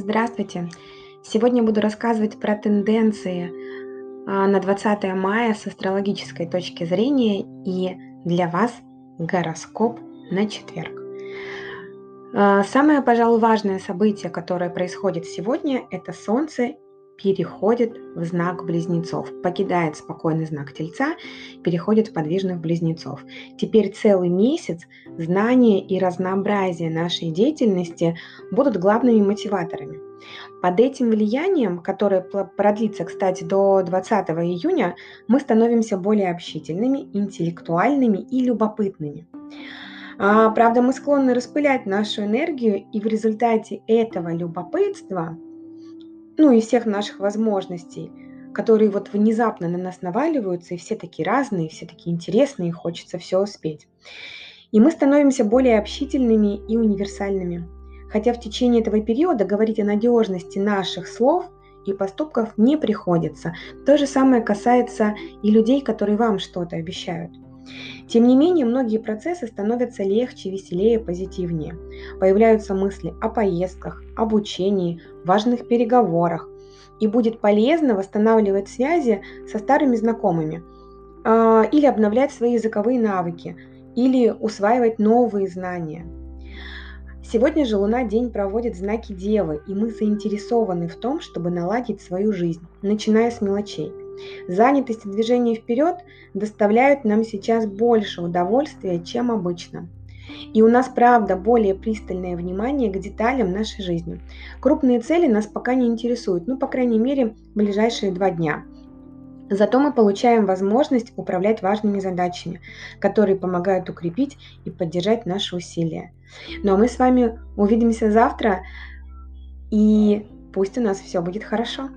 Здравствуйте! Сегодня буду рассказывать про тенденции а, на 20 мая с астрологической точки зрения и для вас гороскоп на четверг. А, самое, пожалуй, важное событие, которое происходит сегодня, это Солнце переходит в знак близнецов, покидает спокойный знак Тельца, переходит в подвижных близнецов. Теперь целый месяц знания и разнообразие нашей деятельности будут главными мотиваторами. Под этим влиянием, которое продлится, кстати, до 20 июня, мы становимся более общительными, интеллектуальными и любопытными. А, правда, мы склонны распылять нашу энергию, и в результате этого любопытства ну и всех наших возможностей, которые вот внезапно на нас наваливаются, и все такие разные, все такие интересные, и хочется все успеть. И мы становимся более общительными и универсальными. Хотя в течение этого периода говорить о надежности наших слов и поступков не приходится. То же самое касается и людей, которые вам что-то обещают – тем не менее, многие процессы становятся легче, веселее, позитивнее. Появляются мысли о поездках, обучении, важных переговорах. И будет полезно восстанавливать связи со старыми знакомыми а, или обновлять свои языковые навыки, или усваивать новые знания. Сегодня же Луна день проводит знаки Девы, и мы заинтересованы в том, чтобы наладить свою жизнь, начиная с мелочей – Занятость и движение вперед доставляют нам сейчас больше удовольствия, чем обычно. И у нас, правда, более пристальное внимание к деталям нашей жизни. Крупные цели нас пока не интересуют, ну, по крайней мере, ближайшие два дня. Зато мы получаем возможность управлять важными задачами, которые помогают укрепить и поддержать наши усилия. Ну а мы с вами увидимся завтра, и пусть у нас все будет хорошо.